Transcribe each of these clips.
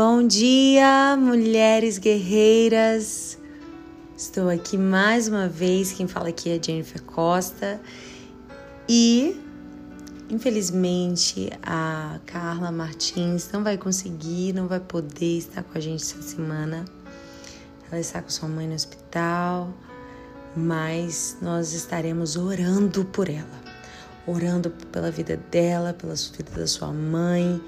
Bom dia, mulheres guerreiras. Estou aqui mais uma vez. Quem fala aqui é Jennifer Costa. E infelizmente a Carla Martins não vai conseguir, não vai poder estar com a gente essa semana. Ela está com sua mãe no hospital, mas nós estaremos orando por ela, orando pela vida dela, pela vida da sua mãe,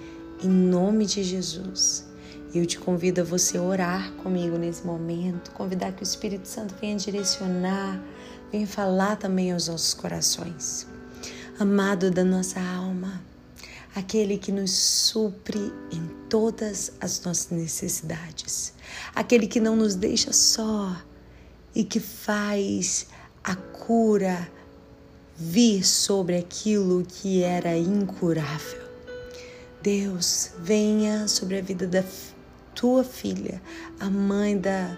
em nome de Jesus. Eu te convido a você orar comigo nesse momento, convidar que o Espírito Santo venha direcionar, venha falar também aos nossos corações. Amado da nossa alma, aquele que nos supre em todas as nossas necessidades, aquele que não nos deixa só e que faz a cura vir sobre aquilo que era incurável. Deus, venha sobre a vida da tua filha, a mãe da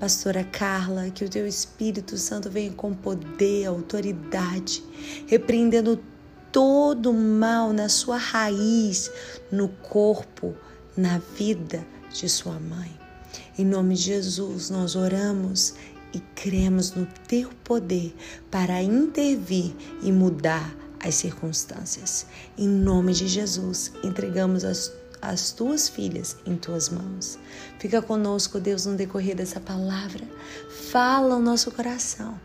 pastora Carla, que o teu Espírito Santo venha com poder, autoridade, repreendendo todo o mal na sua raiz, no corpo, na vida de sua mãe. Em nome de Jesus, nós oramos e cremos no teu poder para intervir e mudar as circunstâncias. Em nome de Jesus, entregamos as as tuas filhas em tuas mãos. Fica conosco, Deus, no decorrer dessa palavra. Fala o nosso coração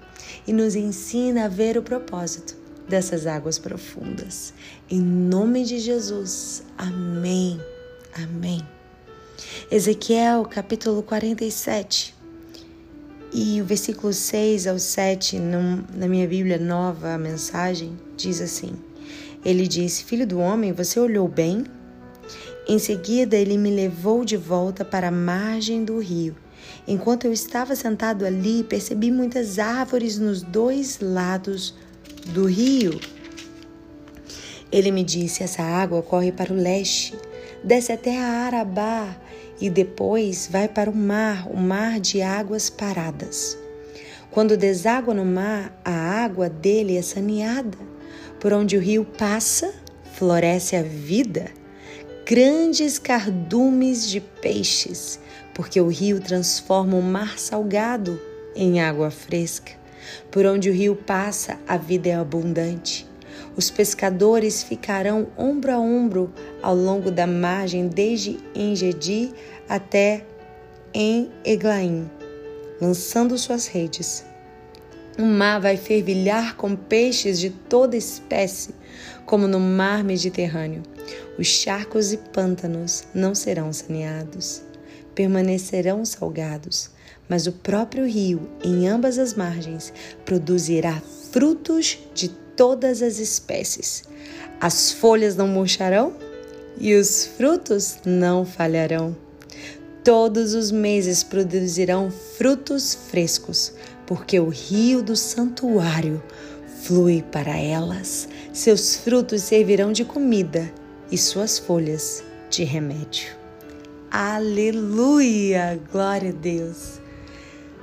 e nos ensina a ver o propósito dessas águas profundas. Em nome de Jesus. Amém. Amém. Ezequiel, capítulo 47. E o versículo 6 ao 7, na minha Bíblia nova, a mensagem, diz assim: Ele disse: Filho do homem, você olhou bem? Em seguida, ele me levou de volta para a margem do rio. Enquanto eu estava sentado ali, percebi muitas árvores nos dois lados do rio. Ele me disse: Essa água corre para o leste, desce até a Arabá e depois vai para o mar, o mar de águas paradas. Quando deságua no mar, a água dele é saneada. Por onde o rio passa, floresce a vida grandes cardumes de peixes, porque o rio transforma o mar salgado em água fresca. Por onde o rio passa, a vida é abundante. Os pescadores ficarão ombro a ombro ao longo da margem, desde Engedi até em Eglaim, lançando suas redes. O mar vai fervilhar com peixes de toda espécie, como no mar Mediterrâneo. Os charcos e pântanos não serão saneados, permanecerão salgados, mas o próprio rio, em ambas as margens, produzirá frutos de todas as espécies. As folhas não murcharão e os frutos não falharão. Todos os meses produzirão frutos frescos, porque o rio do santuário flui para elas. Seus frutos servirão de comida e suas folhas de remédio. Aleluia! Glória a Deus!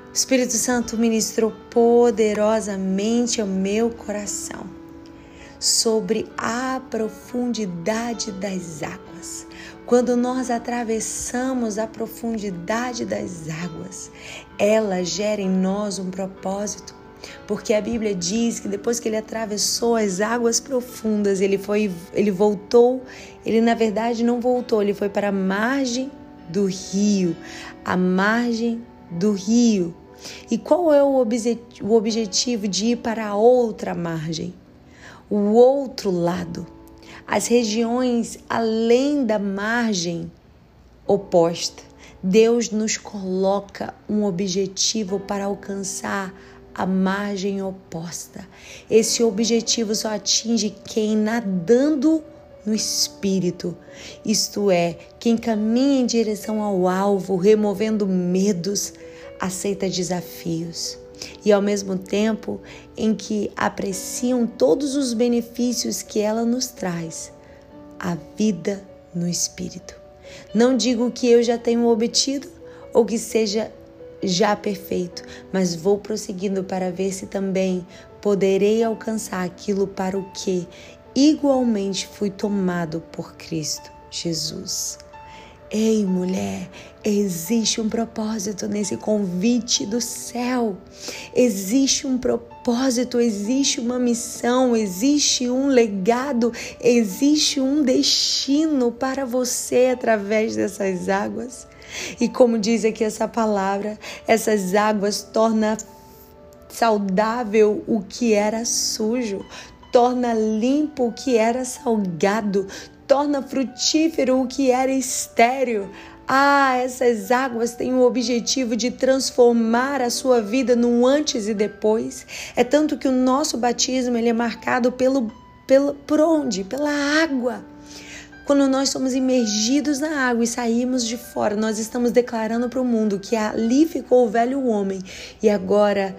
O Espírito Santo ministrou poderosamente ao meu coração sobre a profundidade das águas. Quando nós atravessamos a profundidade das águas, ela gera em nós um propósito porque a Bíblia diz que depois que ele atravessou as águas profundas, ele foi, ele voltou, ele na verdade não voltou, ele foi para a margem do rio, a margem do rio. E qual é o, obje, o objetivo de ir para a outra margem? O outro lado, as regiões além da margem oposta. Deus nos coloca um objetivo para alcançar a margem oposta. Esse objetivo só atinge quem nadando no espírito, isto é, quem caminha em direção ao alvo, removendo medos, aceita desafios. E ao mesmo tempo em que apreciam todos os benefícios que ela nos traz, a vida no espírito. Não digo que eu já tenho obtido ou que seja já perfeito, mas vou prosseguindo para ver se também poderei alcançar aquilo para o que igualmente fui tomado por Cristo Jesus. Ei, mulher, existe um propósito nesse convite do céu. Existe um propósito, existe uma missão, existe um legado, existe um destino para você através dessas águas. E como diz aqui essa palavra, essas águas tornam saudável o que era sujo, torna limpo o que era salgado, torna frutífero o que era estéril. Ah, essas águas têm o objetivo de transformar a sua vida no antes e depois. É tanto que o nosso batismo ele é marcado pelo, pelo por onde? Pela água. Quando nós somos imergidos na água e saímos de fora, nós estamos declarando para o mundo que ali ficou o velho homem e agora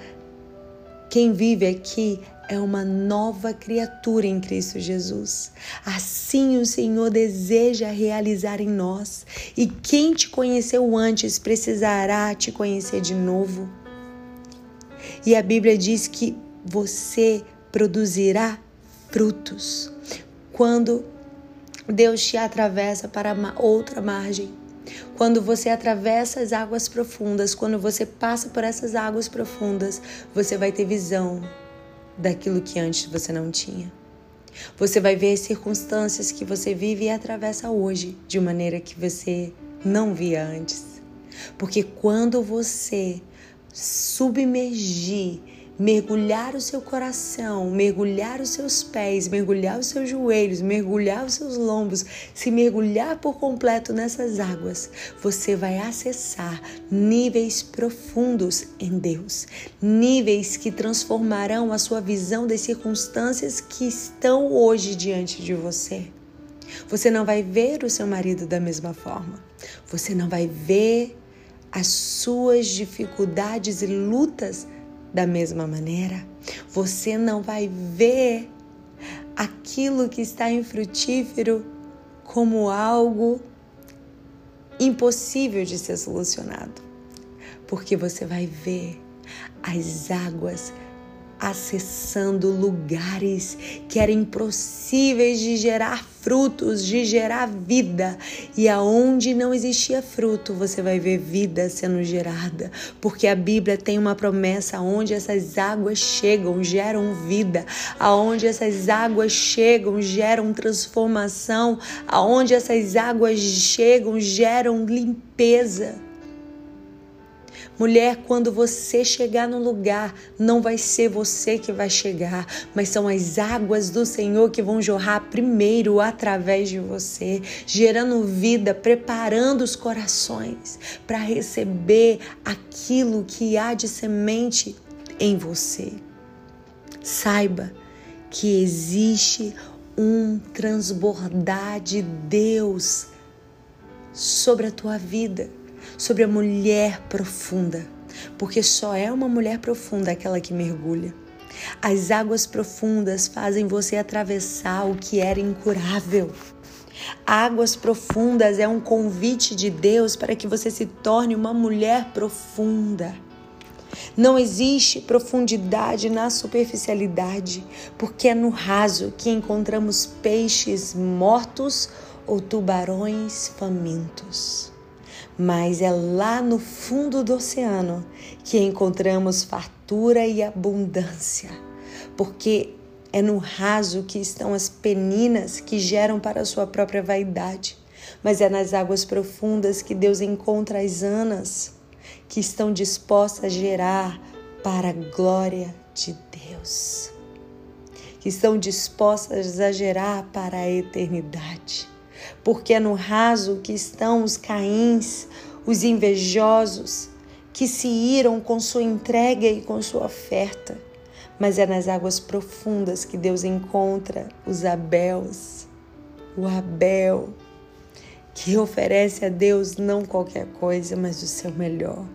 quem vive aqui é uma nova criatura em Cristo Jesus. Assim o Senhor deseja realizar em nós. E quem te conheceu antes precisará te conhecer de novo. E a Bíblia diz que você produzirá frutos quando Deus te atravessa para outra margem. Quando você atravessa as águas profundas, quando você passa por essas águas profundas, você vai ter visão, daquilo que antes você não tinha. Você vai ver as circunstâncias que você vive e atravessa hoje de maneira que você não via antes. Porque quando você submergir mergulhar o seu coração, mergulhar os seus pés, mergulhar os seus joelhos, mergulhar os seus lombos, se mergulhar por completo nessas águas, você vai acessar níveis profundos em Deus, níveis que transformarão a sua visão das circunstâncias que estão hoje diante de você. Você não vai ver o seu marido da mesma forma. Você não vai ver as suas dificuldades e lutas da mesma maneira. Você não vai ver aquilo que está infrutífero como algo impossível de ser solucionado, porque você vai ver as águas acessando lugares que eram impossíveis de gerar frutos, de gerar vida. E aonde não existia fruto, você vai ver vida sendo gerada, porque a Bíblia tem uma promessa aonde essas águas chegam, geram vida, aonde essas águas chegam, geram transformação, aonde essas águas chegam, geram limpeza. Mulher, quando você chegar no lugar, não vai ser você que vai chegar, mas são as águas do Senhor que vão jorrar primeiro através de você, gerando vida, preparando os corações para receber aquilo que há de semente em você. Saiba que existe um transbordar de Deus sobre a tua vida sobre a mulher profunda, porque só é uma mulher profunda aquela que mergulha. As águas profundas fazem você atravessar o que era incurável. Águas profundas é um convite de Deus para que você se torne uma mulher profunda. Não existe profundidade na superficialidade, porque é no raso que encontramos peixes mortos ou tubarões famintos mas é lá no fundo do oceano que encontramos fartura e abundância, porque é no raso que estão as peninas que geram para a sua própria vaidade, mas é nas águas profundas que Deus encontra as anas que estão dispostas a gerar para a glória de Deus, que estão dispostas a gerar para a eternidade porque é no raso que estão os caíns, os invejosos, que se iram com sua entrega e com sua oferta. Mas é nas águas profundas que Deus encontra os Abéus, o Abel, que oferece a Deus não qualquer coisa, mas o seu melhor.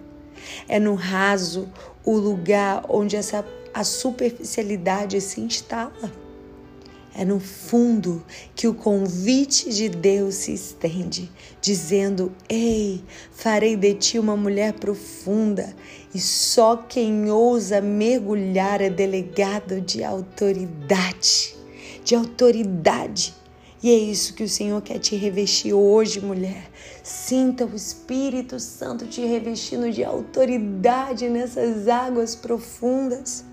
É no raso o lugar onde essa a superficialidade se instala. É no fundo que o convite de Deus se estende, dizendo: Ei, farei de ti uma mulher profunda, e só quem ousa mergulhar é delegado de autoridade. De autoridade. E é isso que o Senhor quer te revestir hoje, mulher. Sinta o Espírito Santo te revestindo de autoridade nessas águas profundas.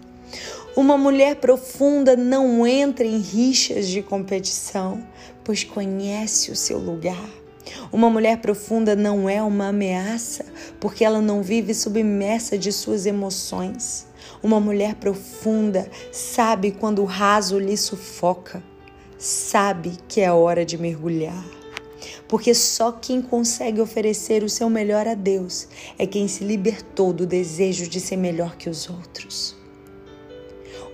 Uma mulher profunda não entra em rixas de competição, pois conhece o seu lugar. Uma mulher profunda não é uma ameaça, porque ela não vive submersa de suas emoções. Uma mulher profunda sabe quando o raso lhe sufoca sabe que é hora de mergulhar. Porque só quem consegue oferecer o seu melhor a Deus é quem se libertou do desejo de ser melhor que os outros.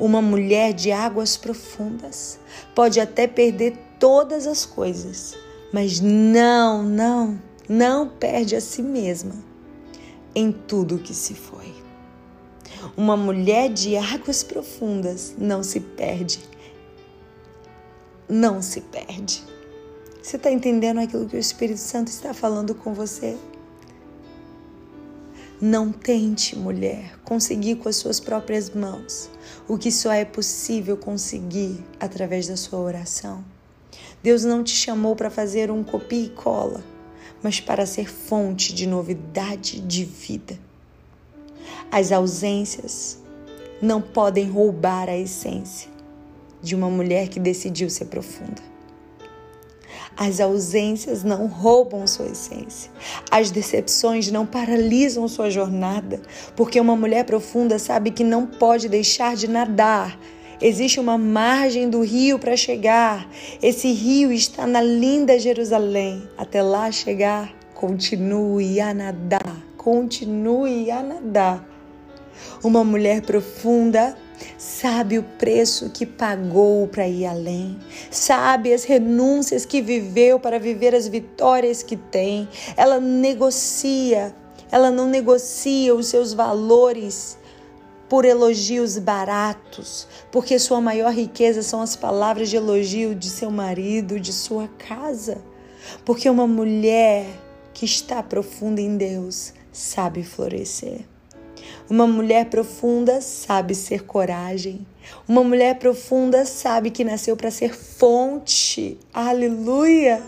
Uma mulher de águas profundas pode até perder todas as coisas, mas não, não, não perde a si mesma em tudo que se foi. Uma mulher de águas profundas não se perde não se perde. Você está entendendo aquilo que o Espírito Santo está falando com você? Não tente, mulher, conseguir com as suas próprias mãos o que só é possível conseguir através da sua oração. Deus não te chamou para fazer um copia e cola, mas para ser fonte de novidade de vida. As ausências não podem roubar a essência de uma mulher que decidiu ser profunda. As ausências não roubam sua essência. As decepções não paralisam sua jornada, porque uma mulher profunda sabe que não pode deixar de nadar. Existe uma margem do rio para chegar. Esse rio está na linda Jerusalém. Até lá chegar, continue a nadar. Continue a nadar. Uma mulher profunda sabe o preço que pagou para ir além, sabe as renúncias que viveu para viver as vitórias que tem. Ela negocia, ela não negocia os seus valores por elogios baratos, porque sua maior riqueza são as palavras de elogio de seu marido, de sua casa. Porque uma mulher que está profunda em Deus sabe florescer. Uma mulher profunda sabe ser coragem. Uma mulher profunda sabe que nasceu para ser fonte. Aleluia!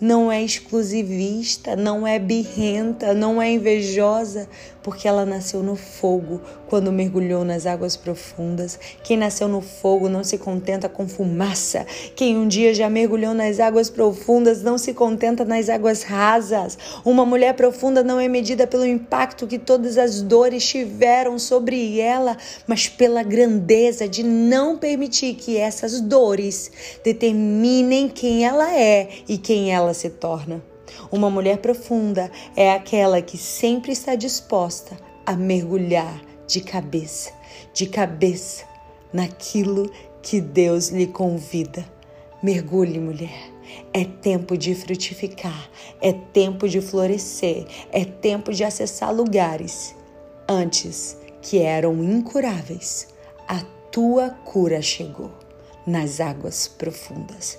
Não é exclusivista, não é birrenta, não é invejosa, porque ela nasceu no fogo quando mergulhou nas águas profundas. Quem nasceu no fogo não se contenta com fumaça. Quem um dia já mergulhou nas águas profundas não se contenta nas águas rasas. Uma mulher profunda não é medida pelo impacto que todas as dores tiveram sobre ela, mas pela grandeza de não permitir que essas dores determinem quem ela é e quem ela ela se torna. Uma mulher profunda é aquela que sempre está disposta a mergulhar de cabeça, de cabeça naquilo que Deus lhe convida. Mergulhe, mulher. É tempo de frutificar, é tempo de florescer, é tempo de acessar lugares antes que eram incuráveis. A tua cura chegou nas águas profundas.